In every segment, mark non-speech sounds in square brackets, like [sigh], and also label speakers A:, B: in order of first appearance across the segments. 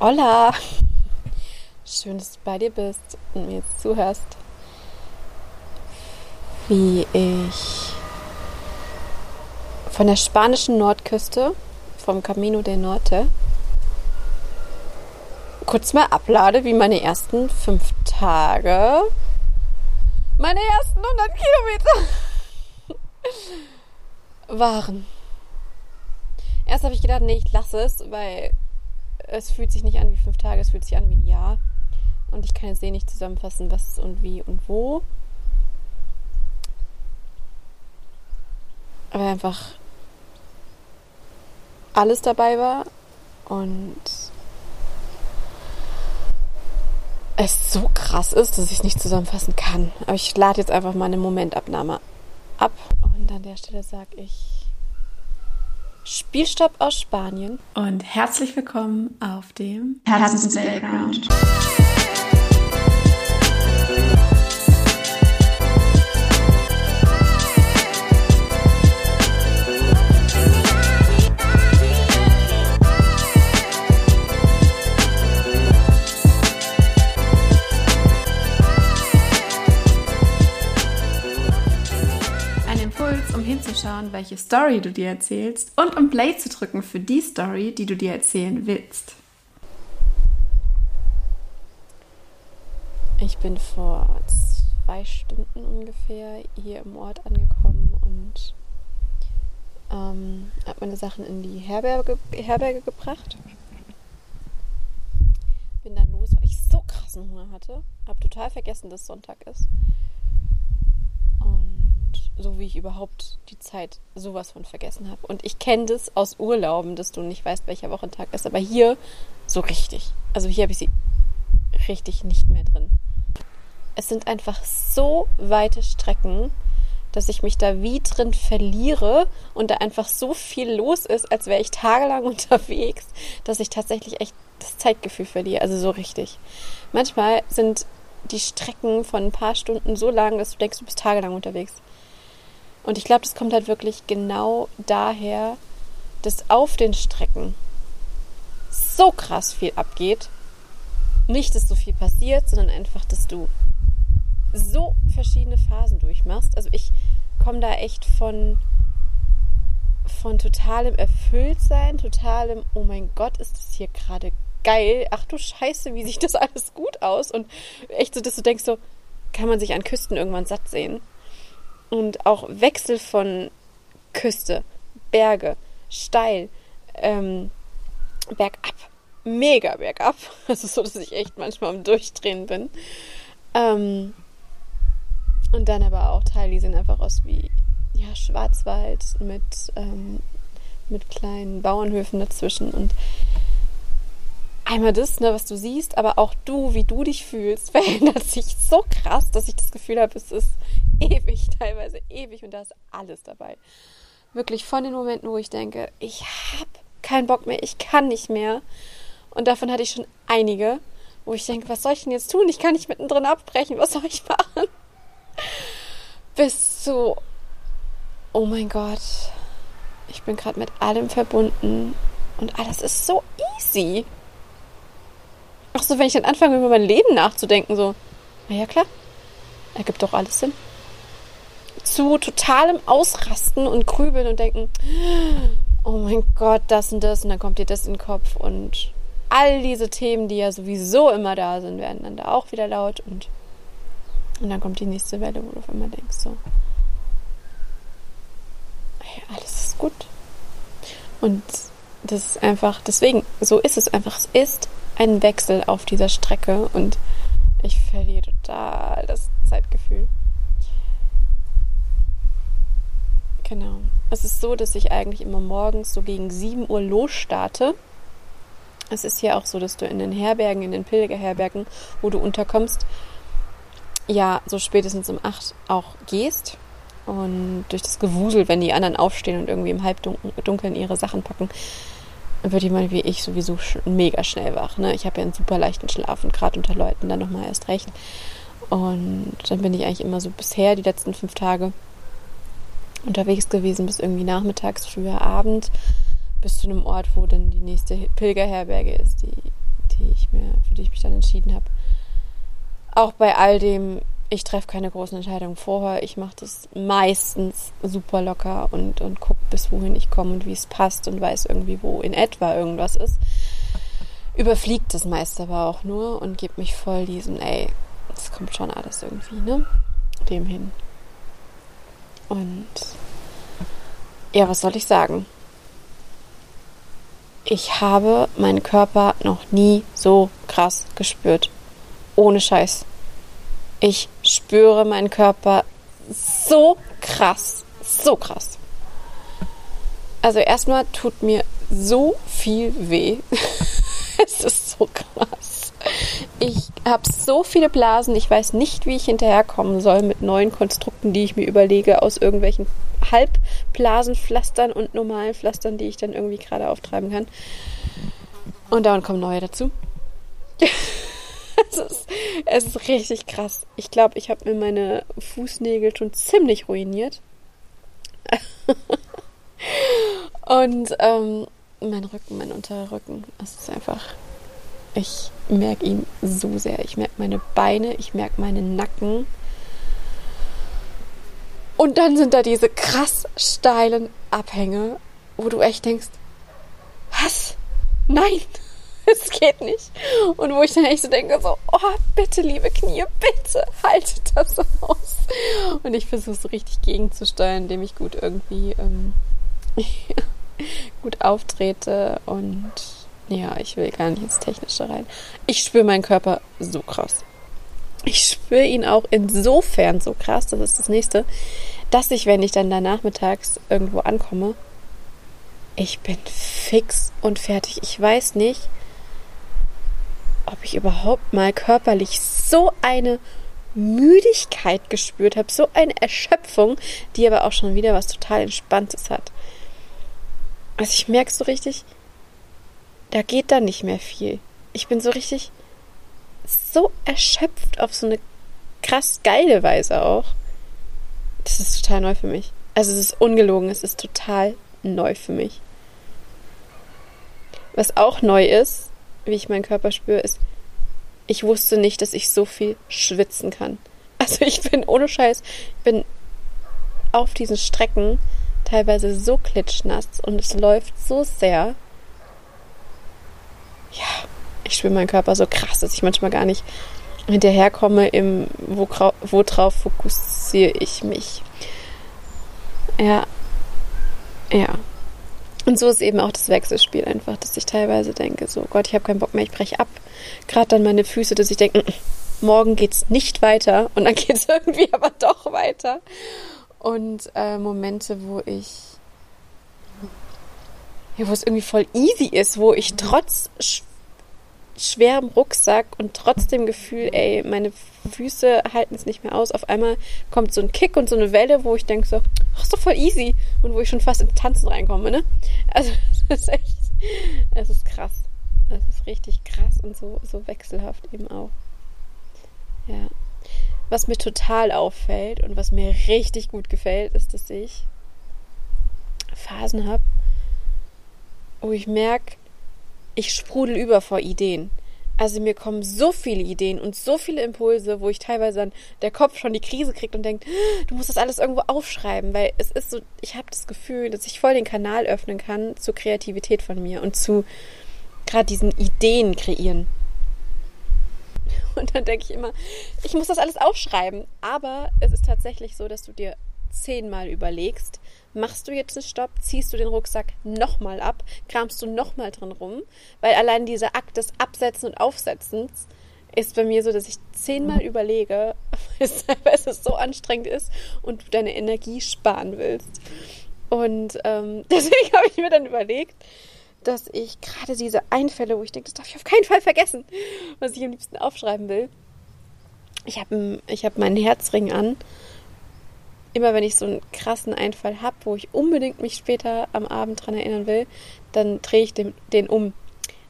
A: Hola! Schön, dass du bei dir bist und mir jetzt zuhörst, wie ich von der spanischen Nordküste, vom Camino del Norte, kurz mal ablade, wie meine ersten fünf Tage, meine ersten 100 Kilometer waren. Erst habe ich gedacht, nee, ich lasse es, weil es fühlt sich nicht an wie fünf Tage, es fühlt sich an wie ein Jahr. Und ich kann jetzt eh nicht zusammenfassen, was und wie und wo. Aber einfach alles dabei war und es so krass ist, dass ich es nicht zusammenfassen kann. Aber ich lade jetzt einfach mal eine Momentabnahme ab und an der Stelle sage ich Spielstopp aus Spanien.
B: Und herzlich willkommen auf dem
C: Herzens
B: Welche Story du dir erzählst und um Play zu drücken für die Story, die du dir erzählen willst.
A: Ich bin vor zwei Stunden ungefähr hier im Ort angekommen und ähm, habe meine Sachen in die Herberge, Herberge gebracht. Bin dann los, weil ich so krassen Hunger hatte. Hab total vergessen, dass Sonntag ist so wie ich überhaupt die Zeit sowas von vergessen habe. Und ich kenne das aus Urlauben, dass du nicht weißt, welcher Wochentag ist, aber hier so richtig. Also hier habe ich sie richtig nicht mehr drin. Es sind einfach so weite Strecken, dass ich mich da wie drin verliere und da einfach so viel los ist, als wäre ich tagelang [laughs] unterwegs, dass ich tatsächlich echt das Zeitgefühl verliere. Also so richtig. Manchmal sind die Strecken von ein paar Stunden so lang, dass du denkst, du bist tagelang unterwegs. Und ich glaube, das kommt halt wirklich genau daher, dass auf den Strecken so krass viel abgeht. Nicht, dass so viel passiert, sondern einfach, dass du so verschiedene Phasen durchmachst. Also ich komme da echt von, von totalem Erfülltsein, totalem, oh mein Gott, ist das hier gerade geil. Ach du Scheiße, wie sieht das alles gut aus? Und echt so, dass du denkst so, kann man sich an Küsten irgendwann satt sehen? Und auch Wechsel von Küste, Berge, steil, ähm, bergab, mega bergab. [laughs] Also so, dass ich echt manchmal am Durchdrehen bin. Ähm, und dann aber auch Teile, die sehen einfach aus wie ja, Schwarzwald mit, ähm, mit kleinen Bauernhöfen dazwischen. Und einmal das, ne, was du siehst, aber auch du, wie du dich fühlst, [laughs] verändert sich so krass, dass ich das Gefühl habe, es ist [laughs] ewig, teilweise ewig und da ist alles dabei. Wirklich von den Momenten, wo ich denke, ich habe keinen Bock mehr, ich kann nicht mehr. Und davon hatte ich schon einige, wo ich denke, was soll ich denn jetzt tun? Ich kann nicht mittendrin abbrechen, was soll ich machen? [laughs] Bis zu, oh mein Gott, ich bin gerade mit allem verbunden und alles ist so easy. Auch so, wenn ich dann anfange, über mein Leben nachzudenken, so, naja, klar, ergibt doch alles Sinn zu totalem Ausrasten und Grübeln und denken, oh mein Gott, das und das und dann kommt dir das in den Kopf und all diese Themen, die ja sowieso immer da sind, werden dann da auch wieder laut und, und dann kommt die nächste Welle, wo du auf einmal denkst, so, hey, alles ist gut. Und das ist einfach, deswegen, so ist es einfach. Es ist ein Wechsel auf dieser Strecke und ich verliere total das Zeitgefühl. Genau. Es ist so, dass ich eigentlich immer morgens so gegen 7 Uhr losstarte. Es ist ja auch so, dass du in den Herbergen, in den Pilgerherbergen, wo du unterkommst, ja, so spätestens um 8 auch gehst. Und durch das Gewusel, wenn die anderen aufstehen und irgendwie im Halbdunkeln ihre Sachen packen, wird jemand wie ich sowieso mega schnell wach. Ne? Ich habe ja einen super leichten Schlaf und gerade unter Leuten dann nochmal erst recht. Und dann bin ich eigentlich immer so bisher die letzten fünf Tage unterwegs gewesen bis irgendwie nachmittags, früher Abend, bis zu einem Ort, wo dann die nächste Pilgerherberge ist, die, die ich mir, für die ich mich dann entschieden habe. Auch bei all dem, ich treffe keine großen Entscheidungen vorher. Ich mache das meistens super locker und, und gucke, bis wohin ich komme und wie es passt und weiß irgendwie, wo in etwa irgendwas ist. Überfliegt das meiste aber auch nur und gebe mich voll diesen, ey, das kommt schon alles irgendwie, ne? Dem hin. Und ja, was soll ich sagen? Ich habe meinen Körper noch nie so krass gespürt. Ohne Scheiß. Ich spüre meinen Körper so krass. So krass. Also erstmal tut mir so viel weh. [laughs] es ist so krass. Ich habe so viele Blasen, ich weiß nicht, wie ich hinterherkommen soll mit neuen Konstrukten, die ich mir überlege, aus irgendwelchen Halbblasenpflastern und normalen Pflastern, die ich dann irgendwie gerade auftreiben kann. Und dauernd kommen neue dazu. [laughs] es, ist, es ist richtig krass. Ich glaube, ich habe mir meine Fußnägel schon ziemlich ruiniert. [laughs] und ähm, mein Rücken, mein unterer Rücken, es ist einfach. Ich merke ihn so sehr. Ich merke meine Beine, ich merke meinen Nacken. Und dann sind da diese krass steilen Abhänge, wo du echt denkst, was? Nein, [laughs] es geht nicht. Und wo ich dann echt so denke, so, oh, bitte, liebe Knie, bitte, haltet das aus. Und ich versuche so richtig gegenzusteuern, indem ich gut irgendwie ähm, [laughs] gut auftrete und ja, ich will gar nicht ins Technische rein. Ich spüre meinen Körper so krass. Ich spüre ihn auch insofern so krass, das ist das nächste, dass ich, wenn ich dann da nachmittags irgendwo ankomme, ich bin fix und fertig. Ich weiß nicht, ob ich überhaupt mal körperlich so eine Müdigkeit gespürt habe, so eine Erschöpfung, die aber auch schon wieder was total Entspanntes hat. Also ich merke so richtig, da geht dann nicht mehr viel. Ich bin so richtig so erschöpft auf so eine krass geile Weise auch. Das ist total neu für mich. Also es ist ungelogen, es ist total neu für mich. Was auch neu ist, wie ich meinen Körper spüre, ist, ich wusste nicht, dass ich so viel schwitzen kann. [laughs] Also ich bin ohne Scheiß, ich bin auf diesen Strecken teilweise so klitschnass und es läuft so sehr. Ja, ich spüre meinen Körper so krass, dass ich manchmal gar nicht hinterherkomme, im, wo, worauf fokussiere ich mich. Ja. Ja. Und so ist eben auch das Wechselspiel einfach, dass ich teilweise denke, so Gott, ich habe keinen Bock mehr, ich breche ab. Gerade dann meine Füße, dass ich denke, mm, morgen geht's nicht weiter und dann [laughs] geht's irgendwie aber doch weiter. Und äh, Momente, wo ich ja, wo es irgendwie voll easy ist, wo ich trotz schwerem Rucksack und trotzdem Gefühl, ey, meine Füße halten es nicht mehr aus. Auf einmal kommt so ein Kick und so eine Welle, wo ich denke so, ach, ist doch voll easy. Und wo ich schon fast im Tanzen reinkomme, ne? [laughs] Also, es ist echt, es ist krass. Es ist richtig krass und so, so wechselhaft eben auch. Ja. Was mir total auffällt und was mir richtig gut gefällt, ist, dass ich Phasen habe, wo ich merke, ich sprudel über vor Ideen. Also mir kommen so viele Ideen und so viele Impulse, wo ich teilweise dann der Kopf schon die Krise kriegt und denkt, du musst das alles irgendwo aufschreiben, weil es ist so, ich habe das Gefühl, dass ich voll den Kanal öffnen kann zur Kreativität von mir und zu gerade diesen Ideen kreieren. Und dann denke ich immer, ich muss das alles aufschreiben. Aber es ist tatsächlich so, dass du dir zehnmal überlegst, machst du jetzt einen Stopp, ziehst du den Rucksack nochmal ab, kramst du nochmal drin rum, weil allein dieser Akt des Absetzen und Aufsetzens ist bei mir so, dass ich zehnmal überlege, [laughs] weil es so anstrengend ist und du deine Energie sparen willst. Und ähm, [laughs] deswegen habe ich mir dann überlegt, dass ich gerade diese Einfälle, wo ich denke, das darf ich auf keinen Fall vergessen, was ich am liebsten aufschreiben will. Ich habe ich hab meinen Herzring an immer wenn ich so einen krassen Einfall habe, wo ich unbedingt mich später am Abend dran erinnern will, dann drehe ich den, den um.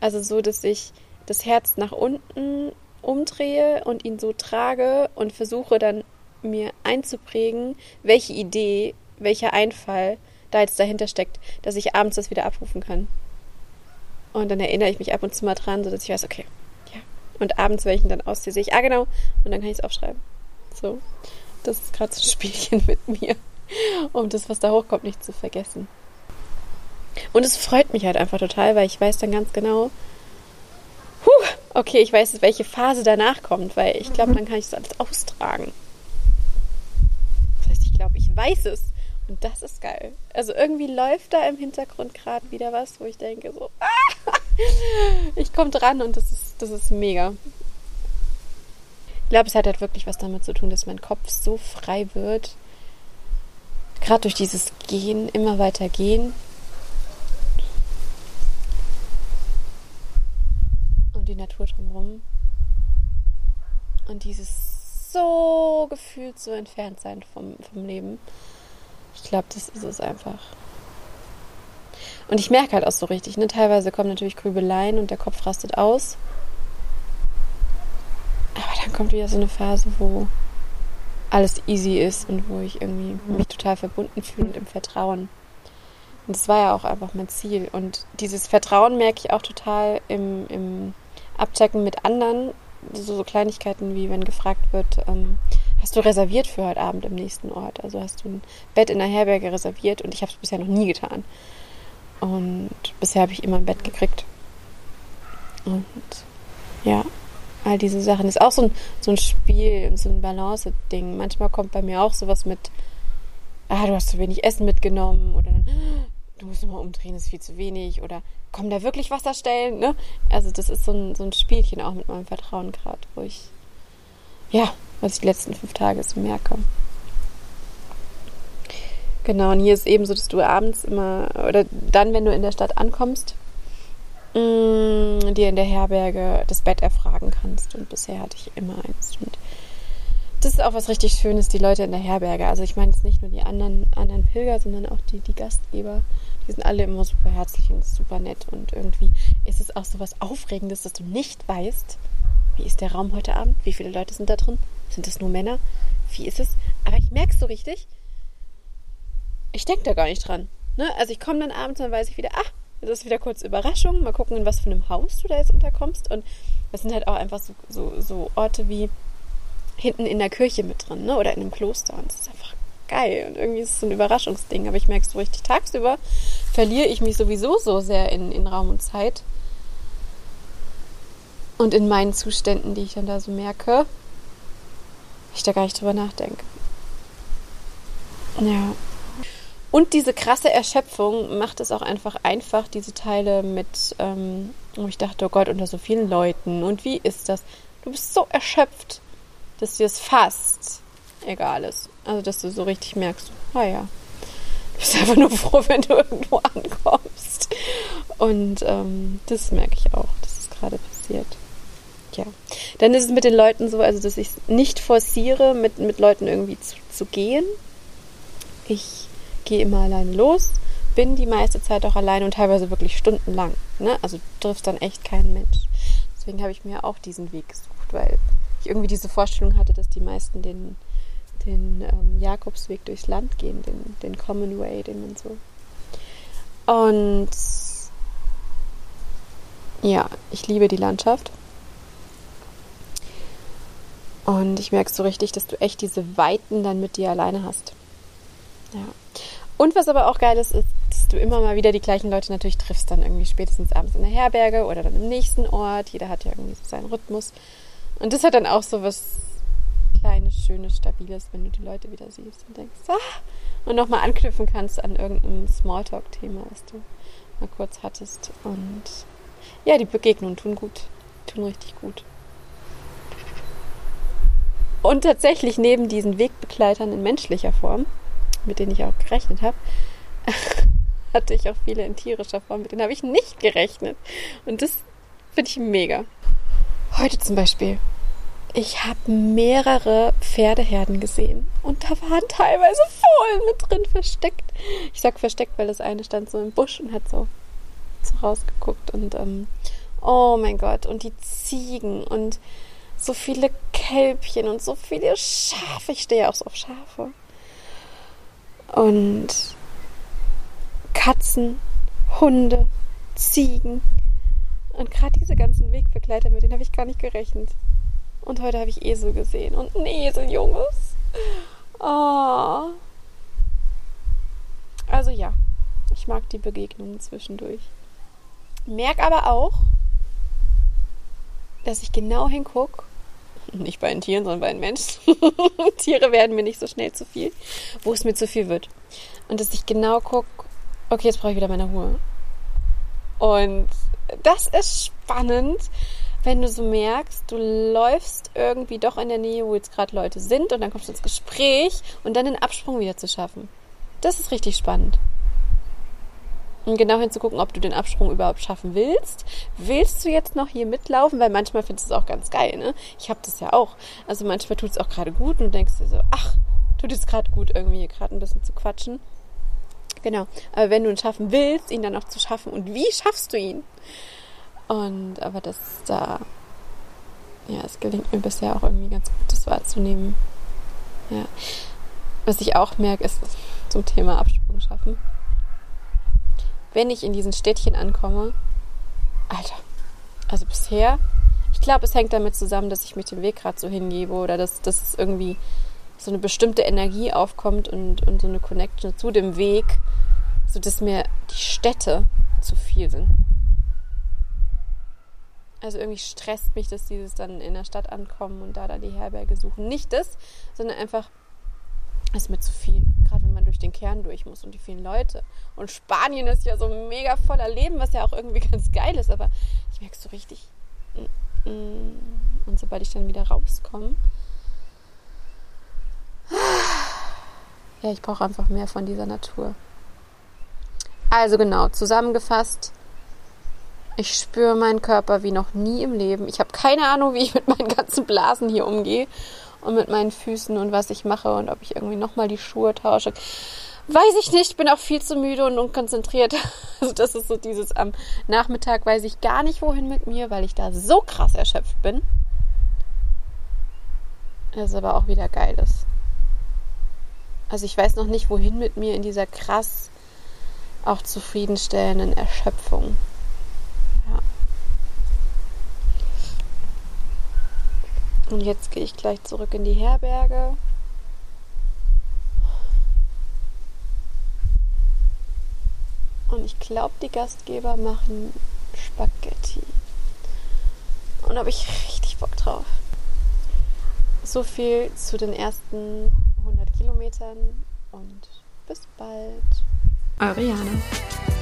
A: Also so, dass ich das Herz nach unten umdrehe und ihn so trage und versuche dann mir einzuprägen, welche Idee, welcher Einfall da jetzt dahinter steckt, dass ich abends das wieder abrufen kann. Und dann erinnere ich mich ab und zu mal dran, sodass ich weiß, okay, ja. Und abends, ihn dann ausziehe, sehe ich, ah genau, und dann kann ich es aufschreiben. So, das ist gerade so ein [laughs] Spielchen mit mir, um das, was da hochkommt, nicht zu vergessen. Und es freut mich halt einfach total, weil ich weiß dann ganz genau, huh, okay, ich weiß, welche Phase danach kommt, weil ich glaube, dann kann ich das alles austragen. Das heißt, ich glaube, ich weiß es. Und das ist geil. Also irgendwie läuft da im Hintergrund gerade wieder was, wo ich denke so, [laughs] ah, ich komme dran und das ist, das ist mega. Ich glaube, es hat halt wirklich was damit zu tun, dass mein Kopf so frei wird. Gerade durch dieses Gehen, immer weiter gehen. Und die Natur drumherum. Und dieses so gefühlt so entfernt sein vom, vom Leben. Ich glaube, das ist es einfach. Und ich merke halt auch so richtig, ne? Teilweise kommen natürlich Grübeleien und der Kopf rastet aus. Aber dann kommt wieder so eine Phase, wo alles easy ist und wo ich irgendwie mich total verbunden fühle und im Vertrauen. Und das war ja auch einfach mein Ziel. Und dieses Vertrauen merke ich auch total im, im Abchecken mit anderen. So, so Kleinigkeiten wie wenn gefragt wird, ähm, hast du reserviert für heute Abend im nächsten Ort? Also hast du ein Bett in der Herberge reserviert und ich habe es bisher noch nie getan. Und bisher habe ich immer ein Bett gekriegt. Und ja, all diese Sachen. Das ist auch so ein, so ein Spiel, so ein Balance-Ding. Manchmal kommt bei mir auch sowas mit, ah, du hast zu wenig Essen mitgenommen oder dann, du musst nochmal umdrehen, ist viel zu wenig oder komm da wirklich Wasser stellen, ne? Also das ist so ein, so ein Spielchen auch mit meinem Vertrauen gerade, wo ich, ja, was ich die letzten fünf Tage so merke. Genau, und hier ist eben so, dass du abends immer, oder dann, wenn du in der Stadt ankommst, mh, mm, dir in der Herberge das Bett erfragen kannst. Und bisher hatte ich immer eins. Und das ist auch was richtig Schönes, die Leute in der Herberge. Also ich meine jetzt nicht nur die anderen, anderen Pilger, sondern auch die, die Gastgeber. Die sind alle immer super herzlich und super nett. Und irgendwie ist es auch so was Aufregendes, dass du nicht weißt, wie ist der Raum heute Abend? Wie viele Leute sind da drin? Sind es nur Männer? Wie ist es? Aber ich merke es so richtig. Ich denke da gar nicht dran. Ne? Also ich komme dann abends und dann weiß ich wieder, ach, das ist wieder kurz Überraschung. Mal gucken, in was für einem Haus du da jetzt unterkommst. Und das sind halt auch einfach so, so, so Orte wie hinten in der Kirche mit drin, ne? Oder in einem Kloster. Und das ist einfach geil. Und irgendwie ist es so ein Überraschungsding. Aber ich merke es so richtig tagsüber, verliere ich mich sowieso so sehr in, in Raum und Zeit. Und in meinen Zuständen, die ich dann da so merke, ich da gar nicht drüber nachdenke. Ja. Und diese krasse Erschöpfung macht es auch einfach einfach, diese Teile mit, ähm, wo ich dachte, oh Gott, unter so vielen Leuten. Und wie ist das? Du bist so erschöpft, dass dir es fast egal ist. Also, dass du so richtig merkst, ah ja, du bist einfach nur froh, wenn du irgendwo ankommst. Und ähm, das merke ich auch, dass es gerade passiert ja. Dann ist es mit den Leuten so, also dass ich es nicht forciere, mit, mit Leuten irgendwie zu, zu gehen. Ich gehe immer alleine los, bin die meiste Zeit auch alleine und teilweise wirklich stundenlang. Ne? Also triffst dann echt keinen Mensch. Deswegen habe ich mir auch diesen Weg gesucht, weil ich irgendwie diese Vorstellung hatte, dass die meisten den, den ähm, Jakobsweg durchs Land gehen, den, den Common Way, den man so. Und ja, ich liebe die Landschaft. Und ich merke so richtig, dass du echt diese Weiten dann mit dir alleine hast. Ja. Und was aber auch geil ist, ist, dass du immer mal wieder die gleichen Leute natürlich triffst, dann irgendwie spätestens abends in der Herberge oder dann im nächsten Ort. Jeder hat ja irgendwie so seinen Rhythmus. Und das hat dann auch so was Kleines, Schönes, Stabiles, wenn du die Leute wieder siehst und denkst, ah, und nochmal anknüpfen kannst an irgendein Smalltalk-Thema, was du mal kurz hattest. Und ja, die Begegnungen tun gut, tun richtig gut. Und tatsächlich neben diesen Wegbegleitern in menschlicher Form, mit denen ich auch gerechnet habe, [laughs] hatte ich auch viele in tierischer Form, mit denen habe ich nicht gerechnet. Und das finde ich mega. Heute zum Beispiel. Ich habe mehrere Pferdeherden gesehen und da waren teilweise Fohlen mit drin versteckt. Ich sag versteckt, weil das eine stand so im Busch und hat so, so rausgeguckt und ähm, oh mein Gott und die Ziegen und so viele Kälbchen und so viele Schafe. Ich stehe ja auch so auf Schafe. Und Katzen, Hunde, Ziegen. Und gerade diese ganzen Wegbegleiter, mit denen habe ich gar nicht gerechnet. Und heute habe ich Esel gesehen und ein Eseljunges. Oh. Also ja, ich mag die Begegnungen zwischendurch. Merk aber auch, dass ich genau hingucke, nicht bei den Tieren, sondern bei den Menschen. [laughs] Tiere werden mir nicht so schnell zu viel, wo es mir zu viel wird. Und dass ich genau gucke, okay, jetzt brauche ich wieder meine Ruhe. Und das ist spannend, wenn du so merkst, du läufst irgendwie doch in der Nähe, wo jetzt gerade Leute sind und dann kommst du ins Gespräch und dann den Absprung wieder zu schaffen. Das ist richtig spannend. Und genau hinzugucken, ob du den Absprung überhaupt schaffen willst. Willst du jetzt noch hier mitlaufen? Weil manchmal findest du es auch ganz geil, ne? Ich habe das ja auch. Also manchmal tut es auch gerade gut und du denkst dir so, ach, tut es gerade gut, irgendwie hier gerade ein bisschen zu quatschen. Genau. Aber wenn du ihn schaffen willst, ihn dann auch zu schaffen und wie schaffst du ihn? Und aber das da, ja, es gelingt mir bisher auch irgendwie ganz gut, das wahrzunehmen. Ja. Was ich auch merke, ist zum Thema Absprung schaffen. Wenn ich in diesen Städtchen ankomme, Alter, also bisher, ich glaube, es hängt damit zusammen, dass ich mich dem Weg gerade so hingebe oder dass, dass irgendwie so eine bestimmte Energie aufkommt und, und so eine Connection zu dem Weg, sodass mir die Städte zu viel sind. Also irgendwie stresst mich, dass dieses dann in der Stadt ankommen und da dann die Herberge suchen. Nicht das, sondern einfach, ist mir zu viel. Gerade wenn man durch den Kern durch muss und die vielen Leute. Und Spanien ist ja so mega voller Leben, was ja auch irgendwie [laughs] ganz geil ist. Aber ich merke es so richtig. Mm, mm. Und sobald ich dann wieder rauskomme, [sighs] ja, ich brauche einfach mehr von dieser Natur. Also genau, zusammengefasst, ich spüre meinen Körper wie noch nie im Leben. Ich habe keine Ahnung, wie ich mit meinen ganzen Blasen hier umgehe und mit meinen Füßen und was ich mache und ob ich irgendwie nochmal die Schuhe tausche. Weiß ich nicht, bin auch viel zu müde und unkonzentriert. [laughs] Also das ist so dieses am Nachmittag weiß ich gar nicht wohin mit mir, weil ich da so krass erschöpft bin. Das ist aber auch wieder geiles. Also ich weiß noch nicht, wohin mit mir in dieser krass auch zufriedenstellenden Erschöpfung. Und jetzt gehe ich gleich zurück in die Herberge. Und ich glaube, die Gastgeber machen Spaghetti. Und da habe ich richtig Bock drauf. So viel zu den ersten 100 Kilometern und bis bald.
B: Eure Jana.